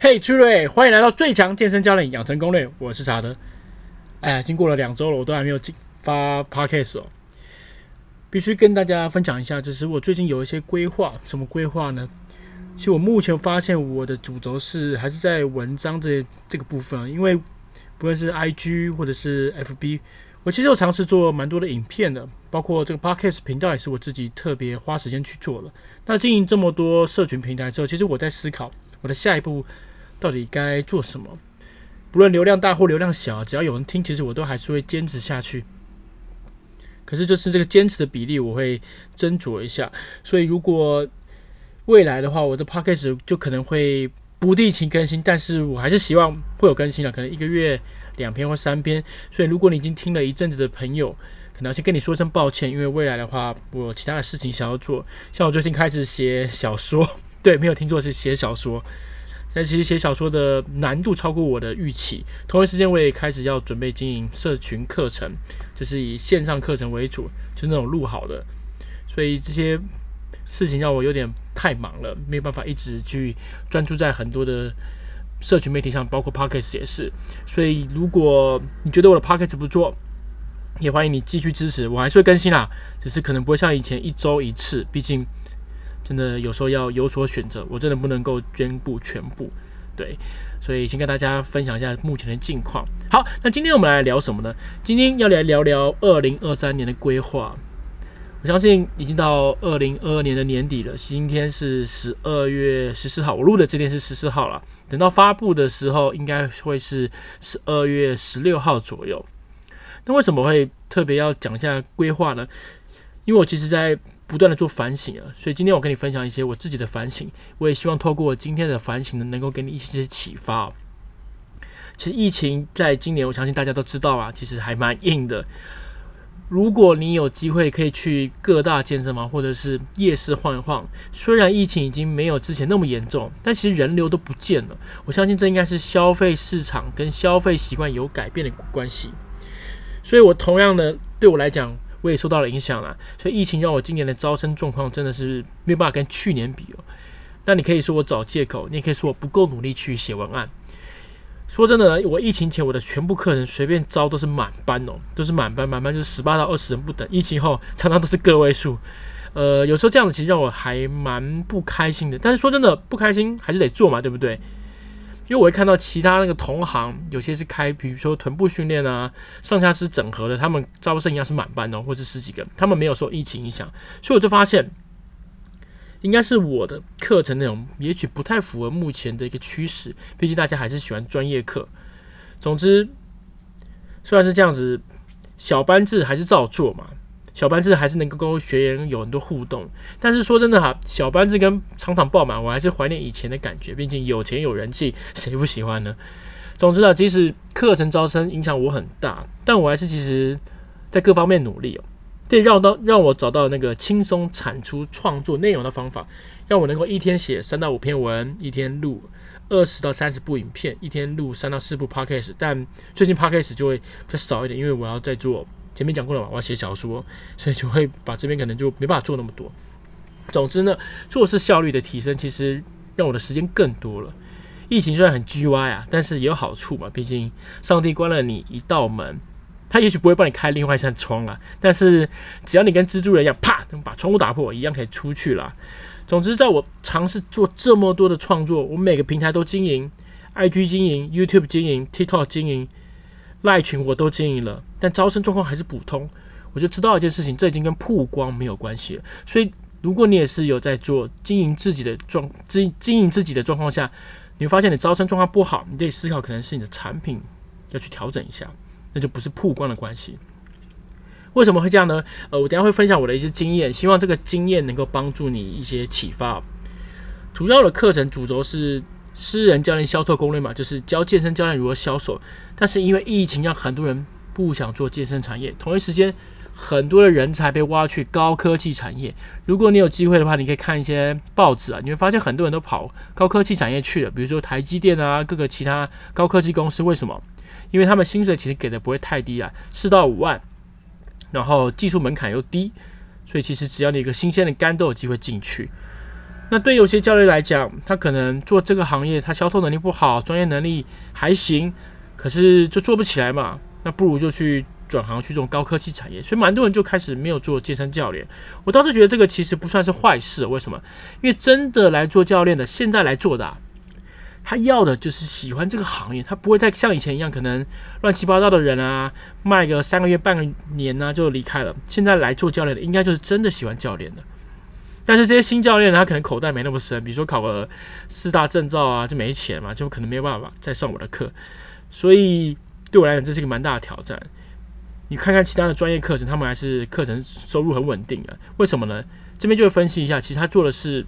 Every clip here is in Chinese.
嘿，趣瑞，欢迎来到最强健身教练养成攻略。我是查德。哎，经过了两周了，我都还没有进发 podcast 哦。必须跟大家分享一下，就是我最近有一些规划。什么规划呢？其实我目前发现我的主轴是还是在文章这这个部分，因为不论是 IG 或者是 FB，我其实有尝试做蛮多的影片的，包括这个 podcast 频道也是我自己特别花时间去做的。那经营这么多社群平台之后，其实我在思考我的下一步。到底该做什么？不论流量大或流量小，只要有人听，其实我都还是会坚持下去。可是就是这个坚持的比例，我会斟酌一下。所以如果未来的话，我的 podcast 就可能会不定期更新，但是我还是希望会有更新的，可能一个月两篇或三篇。所以如果你已经听了一阵子的朋友，可能要先跟你说声抱歉，因为未来的话，我有其他的事情想要做。像我最近开始写小说，对，没有听错，是写小说。但其实写小说的难度超过我的预期。同一时间，我也开始要准备经营社群课程，就是以线上课程为主，就是那种录好的。所以这些事情让我有点太忙了，没有办法一直去专注在很多的社群媒体上，包括 Podcast 也是。所以如果你觉得我的 Podcast 不错，也欢迎你继续支持，我还是会更新啦，只是可能不会像以前一周一次，毕竟。真的有时候要有所选择，我真的不能够兼顾全部，对，所以先跟大家分享一下目前的近况。好，那今天我们来聊什么呢？今天要来聊聊二零二三年的规划。我相信已经到二零二二年的年底了，今天是十二月十四号，我录的这天是十四号了。等到发布的时候，应该会是十二月十六号左右。那为什么会特别要讲一下规划呢？因为我其实，在不断的做反省啊，所以今天我跟你分享一些我自己的反省，我也希望透过今天的反省呢，能够给你一些启发。其实疫情在今年，我相信大家都知道啊，其实还蛮硬的。如果你有机会可以去各大健身房或者是夜市晃一晃，虽然疫情已经没有之前那么严重，但其实人流都不见了。我相信这应该是消费市场跟消费习惯有改变的关系。所以我同样的，对我来讲。我也受到了影响了，所以疫情让我今年的招生状况真的是没有办法跟去年比哦。那你可以说我找借口，你也可以说我不够努力去写文案。说真的呢，我疫情前我的全部课程随便招都是满班哦，都是满班，满班就是十八到二十人不等。疫情后常常都是个位数，呃，有时候这样子其实让我还蛮不开心的。但是说真的，不开心还是得做嘛，对不对？因为我会看到其他那个同行，有些是开，比如说臀部训练啊，上下肢整合的，他们招生一样是满班的，或者十几个，他们没有受疫情影响，所以我就发现，应该是我的课程内容也许不太符合目前的一个趋势，毕竟大家还是喜欢专业课。总之，虽然是这样子，小班制还是照做嘛。小班制还是能够跟学员有很多互动，但是说真的哈，小班制跟场场爆满，我还是怀念以前的感觉。毕竟有钱有人气，谁不喜欢呢？总之呢，即使课程招生影响我很大，但我还是其实在各方面努力哦，对，让到让我找到那个轻松产出创作内容的方法，让我能够一天写三到五篇文，一天录二十到三十部影片，一天录三到四部 podcast。但最近 podcast 就会比较少一点，因为我要在做。前面讲过了嘛，我要写小说，所以就会把这边可能就没办法做那么多。总之呢，做事效率的提升，其实让我的时间更多了。疫情虽然很 GY 啊，但是也有好处嘛。毕竟上帝关了你一道门，他也许不会帮你开另外一扇窗啊。但是只要你跟蜘蛛人一样，啪，把窗户打破，一样可以出去了。总之，在我尝试做这么多的创作，我每个平台都经营，IG 经营，YouTube 经营，TikTok 经营。赖群我都经营了，但招生状况还是普通。我就知道一件事情，这已经跟曝光没有关系了。所以，如果你也是有在做经营自己的状经经营自己的状况下，你会发现你招生状况不好，你得思考可能是你的产品要去调整一下，那就不是曝光的关系。为什么会这样呢？呃，我等下会分享我的一些经验，希望这个经验能够帮助你一些启发。主要的课程主轴是。私人教练销售攻略嘛，就是教健身教练如何销售。但是因为疫情，让很多人不想做健身产业。同一时间，很多的人才被挖去高科技产业。如果你有机会的话，你可以看一些报纸啊，你会发现很多人都跑高科技产业去了。比如说台积电啊，各个其他高科技公司。为什么？因为他们薪水其实给的不会太低啊，四到五万，然后技术门槛又低，所以其实只要你一个新鲜的肝都有机会进去。那对有些教练来讲，他可能做这个行业，他销售能力不好，专业能力还行，可是就做不起来嘛。那不如就去转行去这种高科技产业。所以蛮多人就开始没有做健身教练。我倒是觉得这个其实不算是坏事。为什么？因为真的来做教练的，现在来做的，他要的就是喜欢这个行业，他不会再像以前一样，可能乱七八糟的人啊，卖个三个月、半个年啊就离开了。现在来做教练的，应该就是真的喜欢教练的。但是这些新教练，他可能口袋没那么深，比如说考个四大证照啊，就没钱嘛，就可能没有办法再上我的课。所以对我来讲，这是一个蛮大的挑战。你看看其他的专业课程，他们还是课程收入很稳定的。为什么呢？这边就会分析一下，其实他做的是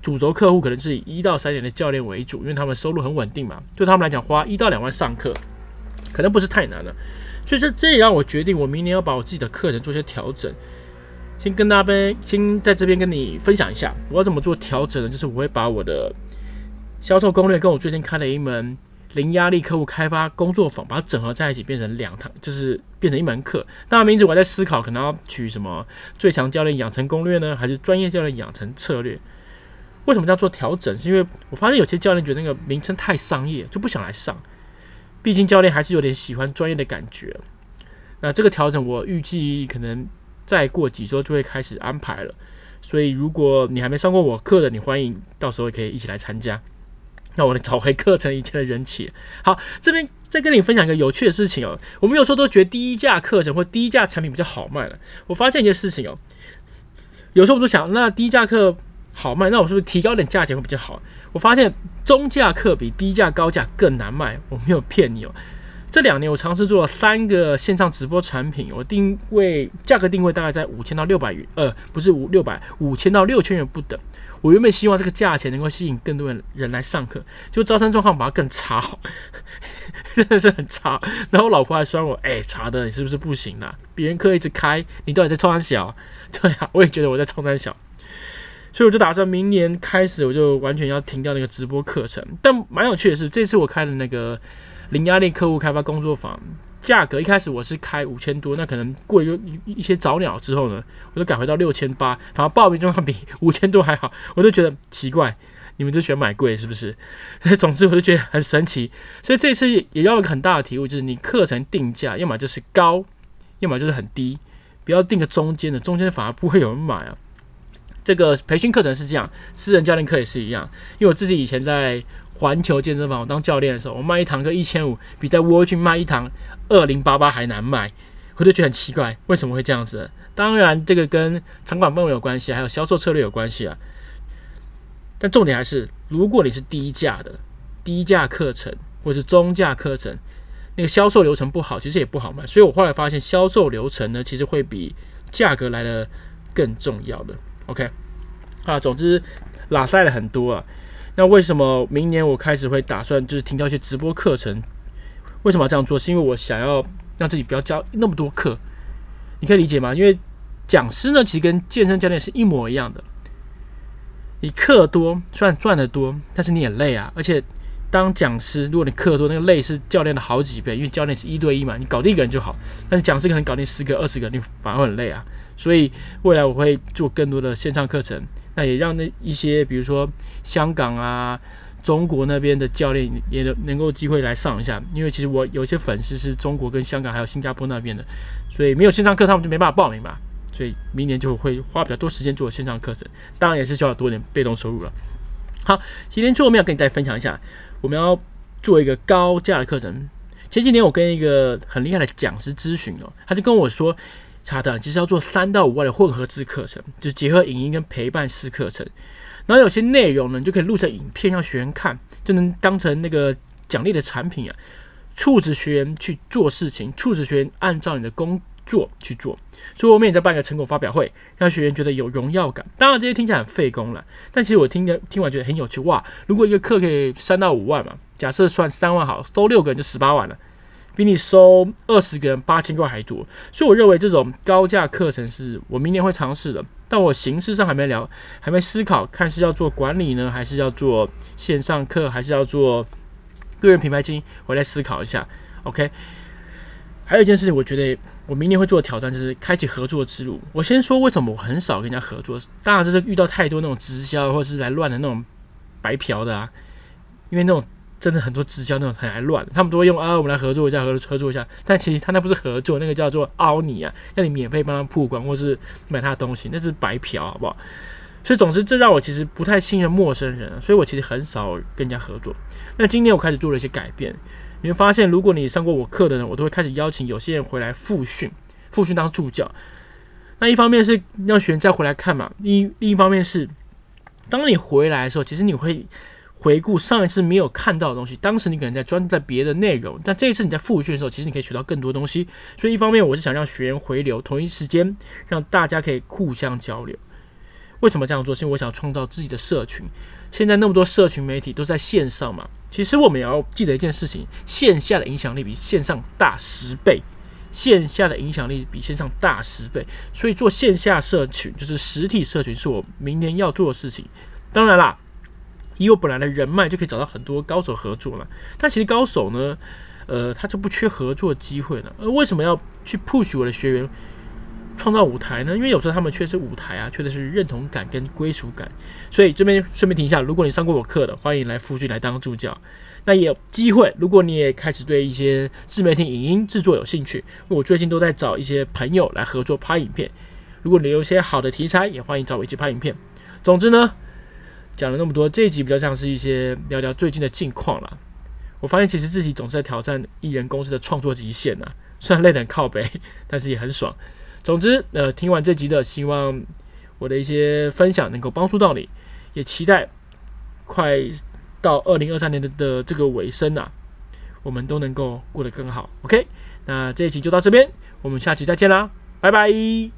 主轴客户可能是以一到三年的教练为主，因为他们收入很稳定嘛。对他们来讲，花一到两万上课，可能不是太难了。所以这这也让我决定，我明年要把我自己的课程做些调整。先跟大家先在这边跟你分享一下，我要怎么做调整呢？就是我会把我的销售攻略跟我最近开的一门零压力客户开发工作坊，把它整合在一起，变成两堂，就是变成一门课。那名字我还在思考，可能要取什么“最强教练养成攻略”呢，还是“专业教练养成策略”？为什么叫做调整？是因为我发现有些教练觉得那个名称太商业，就不想来上。毕竟教练还是有点喜欢专业的感觉。那这个调整，我预计可能。再过几周就会开始安排了，所以如果你还没上过我课的，你欢迎到时候也可以一起来参加。那我来找回课程以前的人气。好，这边再跟你分享一个有趣的事情哦。我们有时候都觉得低价课程或低价产品比较好卖了。我发现一件事情哦，有时候我都想，那低价课好卖，那我是不是提高点价钱会比较好？我发现中价课比低价高价更难卖。我没有骗你哦。这两年我尝试做了三个线上直播产品，我定位价格定位大概在五千到六百元，呃，不是五六百，五千到六千元不等。我原本希望这个价钱能够吸引更多人人来上课，就招生状况把它更差，真的是很差。然后我老婆还酸我，哎，查的你是不是不行啊？别人课一直开，你到底在冲三小？对啊，我也觉得我在冲三小，所以我就打算明年开始我就完全要停掉那个直播课程。但蛮有趣的是，这次我开的那个。零压力客户开发工作坊，价格一开始我是开五千多，那可能过一一些早鸟之后呢，我就改回到六千八，反而报名状况比五千多还好，我就觉得奇怪，你们就喜欢买贵是不是？所以总之我就觉得很神奇，所以这次也要一个很大的体悟，就是你课程定价，要么就是高，要么就是很低，不要定个中间的，中间反而不会有人买啊。这个培训课程是这样，私人教练课也是一样，因为我自己以前在。环球健身房，我当教练的时候，我卖一堂课一千五，比在窝去卖一堂二零八八还难卖，我就觉得很奇怪，为什么会这样子？当然，这个跟场馆氛围有关系，还有销售策略有关系啊。但重点还是，如果你是低价的低价课程，或是中价课程，那个销售流程不好，其实也不好卖。所以我后来发现，销售流程呢，其实会比价格来的更重要的。OK，啊，总之拉塞了很多啊。那为什么明年我开始会打算就是停掉一些直播课程？为什么要这样做？是因为我想要让自己不要教那么多课，你可以理解吗？因为讲师呢，其实跟健身教练是一模一样的。你课多，虽然赚的多，但是你也累啊。而且当讲师，如果你课多，那个累是教练的好几倍，因为教练是一对一嘛，你搞定一个人就好。但是讲师可能搞定十个、二十个，你反而很累啊。所以未来我会做更多的线上课程。那也让那一些，比如说香港啊、中国那边的教练也能能够机会来上一下，因为其实我有一些粉丝是中国跟香港还有新加坡那边的，所以没有线上课，他们就没办法报名嘛。所以明年就会花比较多时间做线上课程，当然也是需要多点被动收入了。好，今天最后面要跟你再分享一下，我们要做一个高价的课程。前几年我跟一个很厉害的讲师咨询哦，他就跟我说。查的，其实要做三到五万的混合制课程，就是结合影音跟陪伴式课程。然后有些内容呢，你就可以录成影片让学员看，就能当成那个奖励的产品啊，促使学员去做事情，促使学员按照你的工做去做。所以后面再办一个成果发表会，让学员觉得有荣耀感。当然这些听起来很费工了，但其实我听着听完觉得很有趣哇！如果一个课可以三到五万嘛，假设算三万好，收六个人就十八万了。比你收二十个人八千块还多，所以我认为这种高价课程是我明年会尝试的，但我形式上还没聊，还没思考，看是要做管理呢，还是要做线上课，还是要做个人品牌经营，我来思考一下。OK，还有一件事情，我觉得我明年会做的挑战就是开启合作之路。我先说为什么我很少跟人家合作，当然就是遇到太多那种直销或者是来乱的那种白嫖的啊，因为那种。真的很多直销那种很爱乱，他们都会用啊，我们来合作一下，合合作一下。但其实他那不是合作，那个叫做凹你啊，让你免费帮他曝光或是买他的东西，那是白嫖，好不好？所以总之，这让我其实不太信任陌生人，所以我其实很少跟人家合作。那今年我开始做了一些改变，你会发现，如果你上过我课的人，我都会开始邀请有些人回来复训，复训当助教。那一方面是让学员再回来看嘛，另另一方面是当你回来的时候，其实你会。回顾上一次没有看到的东西，当时你可能在专注在别的内容，但这一次你在复训的时候，其实你可以学到更多东西。所以一方面我是想让学员回流，同一时间让大家可以互相交流。为什么这样做？是因为我想创造自己的社群。现在那么多社群媒体都在线上嘛，其实我们也要记得一件事情：线下的影响力比线上大十倍，线下的影响力比线上大十倍。所以做线下社群就是实体社群，是我明年要做的事情。当然啦。以我本来的人脉就可以找到很多高手合作了，但其实高手呢，呃，他就不缺合作机会了。而为什么要去 push 我的学员创造舞台呢？因为有时候他们缺的是舞台啊，缺的是认同感跟归属感。所以这边顺便提一下，如果你上过我课的，欢迎来复训来当助教。那也有机会，如果你也开始对一些自媒体影音制作有兴趣，我最近都在找一些朋友来合作拍影片。如果你有一些好的题材，也欢迎找我一起拍影片。总之呢。讲了那么多，这一集比较像是一些聊聊最近的近况啦。我发现其实自己总是在挑战艺人公司的创作极限呐，虽然累得很靠北，但是也很爽。总之，呃，听完这集的，希望我的一些分享能够帮助到你，也期待快到二零二三年的的这个尾声啊，我们都能够过得更好。OK，那这一集就到这边，我们下期再见啦，拜拜。